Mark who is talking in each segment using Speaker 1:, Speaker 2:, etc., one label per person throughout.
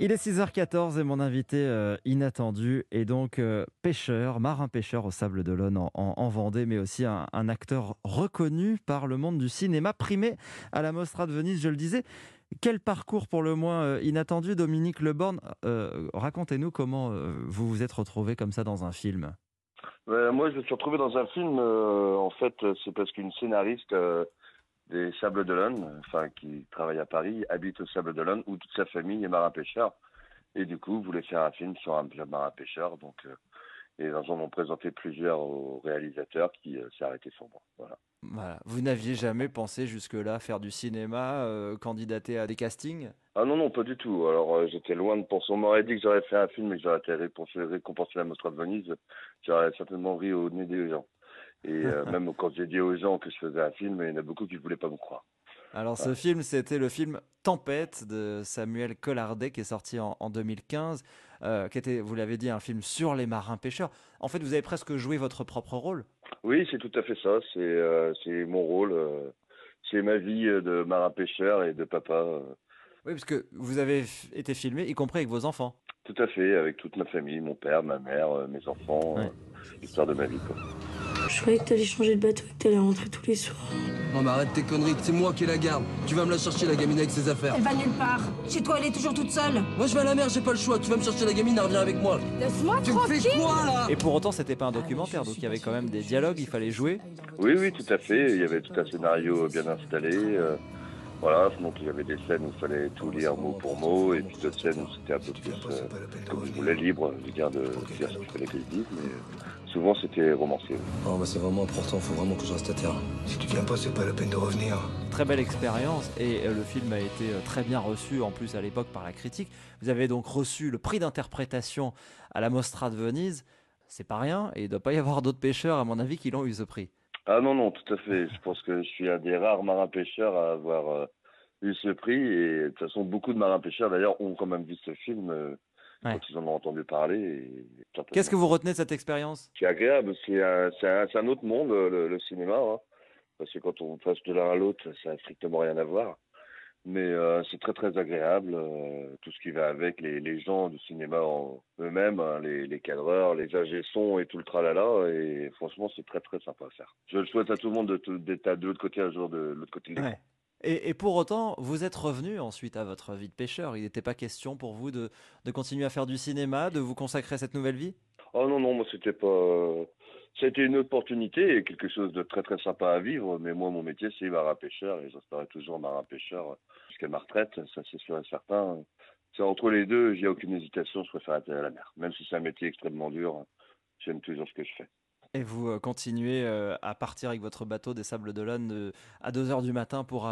Speaker 1: Il est 6h14 et mon invité euh, inattendu est donc euh, pêcheur, marin-pêcheur au Sable d'Olonne en, en, en, Vendée, mais aussi un, acteur reconnu par le monde du cinéma, primé à la Mostra de Venise, je le disais. Quel parcours pour le moins euh, inattendu, Dominique Leborn? Racontez-nous comment vous vous êtes retrouvé comme ça dans un film.
Speaker 2: moi, je me suis retrouvé dans un film, en fait, c'est parce qu'une scénariste des Sables d'Olonne, enfin qui travaille à Paris, habite au Sable d'Olonne où toute sa famille est marin-pêcheur. Et du coup, voulait faire un film sur un marin-pêcheur. Donc, euh, et ils en ont présenté plusieurs au réalisateur qui euh, s'est arrêté sur moi. Voilà.
Speaker 1: voilà. Vous n'aviez jamais pensé jusque-là faire du cinéma, euh, candidater à des castings?
Speaker 2: Ah non, non, pas du tout. Alors, euh, j'étais loin de penser. On m'aurait dit que j'aurais fait un film et que j'aurais été récompensé la Mostra de Venise. J'aurais certainement ri au nez des gens. Et euh, même quand j'ai dit aux gens que je faisais un film, il y en a beaucoup qui ne voulaient pas me croire.
Speaker 1: Alors ce ouais. film, c'était le film Tempête de Samuel Collardet qui est sorti en, en 2015, euh, qui était, vous l'avez dit, un film sur les marins pêcheurs. En fait, vous avez presque joué votre propre rôle.
Speaker 2: Oui, c'est tout à fait ça. C'est euh, mon rôle. C'est ma vie de marin pêcheur et de papa.
Speaker 1: Oui, parce que vous avez été filmé, y compris avec vos enfants.
Speaker 2: Tout à fait, avec toute ma famille, mon père, ma mère, mes enfants, ouais. l'histoire de ma vie. Quoi.
Speaker 3: Je croyais que t'allais changer de bateau et que t'allais rentrer tous les soirs.
Speaker 4: Non mais arrête tes conneries, c'est moi qui la garde. Tu vas me la chercher la gamine avec ses affaires.
Speaker 5: Elle va nulle part. Chez toi elle est toujours toute seule.
Speaker 4: Moi je vais à la mer, j'ai pas le choix. Tu vas me chercher la gamine, elle revient avec moi.
Speaker 5: Laisse-moi
Speaker 4: Tu me fais quoi là?
Speaker 1: Et pour autant c'était pas un documentaire, donc il y avait quand même des dialogues, il fallait jouer.
Speaker 2: Oui oui tout à fait, il y avait tout un scénario bien installé. Euh... Voilà, donc il y avait des scènes où il fallait tout lire mot pour mot, et puis d'autres scènes où c'était un peu plus, euh, comme je voulais, libre, je veux dire, de, de dire ce qu'il fallait que je dise, mais souvent c'était romancé.
Speaker 4: Oh, bah c'est vraiment important, il faut vraiment que je reste à terre.
Speaker 6: Si tu viens pas, c'est pas la peine de revenir.
Speaker 1: Très belle expérience, et le film a été très bien reçu, en plus à l'époque, par la critique. Vous avez donc reçu le prix d'interprétation à la Mostra de Venise. C'est pas rien, et il ne doit pas y avoir d'autres pêcheurs, à mon avis, qui l'ont eu ce prix.
Speaker 2: Ah non, non, tout à fait. Je pense que je suis un des rares marins-pêcheurs à avoir euh, eu ce prix. Et de toute façon, beaucoup de marins-pêcheurs, d'ailleurs, ont quand même vu ce film euh, ouais. quand ils en ont entendu parler.
Speaker 1: Qu'est-ce que vous retenez de cette expérience?
Speaker 2: C'est agréable. C'est un, un, un, autre monde, le, le cinéma. Hein. Parce que quand on passe de l'un à l'autre, ça n'a strictement rien à voir. Mais euh, c'est très très agréable, euh, tout ce qui va avec, les, les gens du cinéma eux-mêmes, hein, les, les, cadreurs, les ingé sons et tout le tralala, et franchement c'est très très sympa à faire. Je le souhaite à tout le monde d'être de, de l'autre côté un jour de, l'autre côté de
Speaker 1: ouais. Et, pour autant, vous êtes revenu ensuite à votre vie de pêcheur. Il n'était pas question pour vous de, continuer à faire du cinéma, de vous consacrer à cette nouvelle vie?
Speaker 2: Oh non, non, moi c'était pas... C'était une opportunité et quelque chose de très très sympa à vivre, mais moi mon métier c'est marin-pêcheur et j'espérais toujours marin-pêcheur jusqu'à ma retraite, ça c'est sûr et certain. C'est entre les deux, j'ai aucune hésitation, je préfère être à la mer. Même si c'est un métier extrêmement dur, j'aime toujours ce que je fais.
Speaker 1: Et vous continuez à partir avec votre bateau des Sables d'Olonne à 2h du matin pour,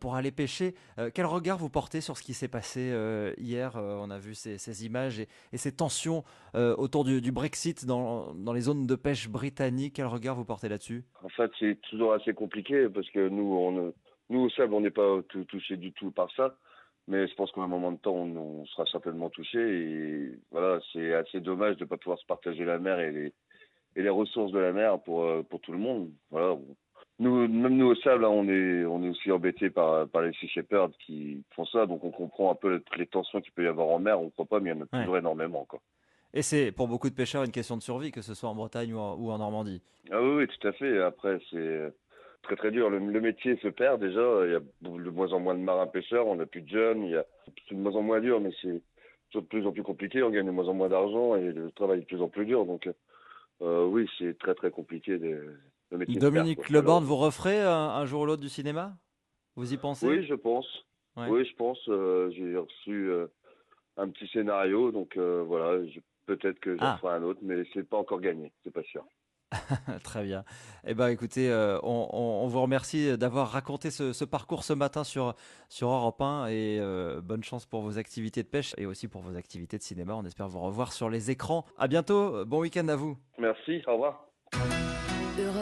Speaker 1: pour aller pêcher. Quel regard vous portez sur ce qui s'est passé hier On a vu ces, images et, ces tensions autour du, Brexit dans, dans, les zones de pêche britanniques? Quel regard vous portez là-dessus?
Speaker 2: En fait, c'est toujours assez compliqué parce que nous, nous au Sable, on n'est pas touché du tout par ça. Mais je pense qu'à un moment de temps, on, on sera certainement touché. Et voilà, c'est assez dommage de ne pas pouvoir se partager la mer et les et les ressources de la mer pour pour tout le monde. Voilà. Nous, même nous au sable, on est on est aussi embêtés par par les sea shepherds qui font ça, donc on comprend un peu les tensions qu'il peut y avoir en mer. On ne croit pas, mais il y en a toujours énormément, quoi.
Speaker 1: Et c'est pour beaucoup de pêcheurs une question de survie, que ce soit en Bretagne ou en, ou en Normandie.
Speaker 2: Ah oui, oui, tout à fait. Après, c'est très très dur. Le, le, métier se perd déjà. Il y a de moins en moins de marins pêcheurs. On n'a plus de jeunes. Il y a de moins en moins dur, mais c'est de plus en plus compliqué. On gagne de moins en moins d'argent et le travail est de plus en plus dur. Donc euh, oui, c'est très très compliqué de, de
Speaker 1: mettre Dominique faire, Leborn, vous referez un, un jour ou l'autre du cinéma? Vous y pensez?
Speaker 2: Oui, je pense. Ouais. Oui, je pense. Euh, J'ai reçu euh, un petit scénario, donc euh, voilà, peut-être que j'en ah. ferai un autre, mais c'est pas encore gagné, c'est pas sûr.
Speaker 1: Très bien. Eh ben, écoutez, euh, on, vous remercie d'avoir raconté ce, ce, parcours ce matin sur, sur Europe 1 et euh, bonne chance pour vos activités de pêche et aussi pour vos activités de cinéma. On espère vous revoir sur les écrans. À bientôt. Bon week-end à vous.
Speaker 2: Merci. Au revoir.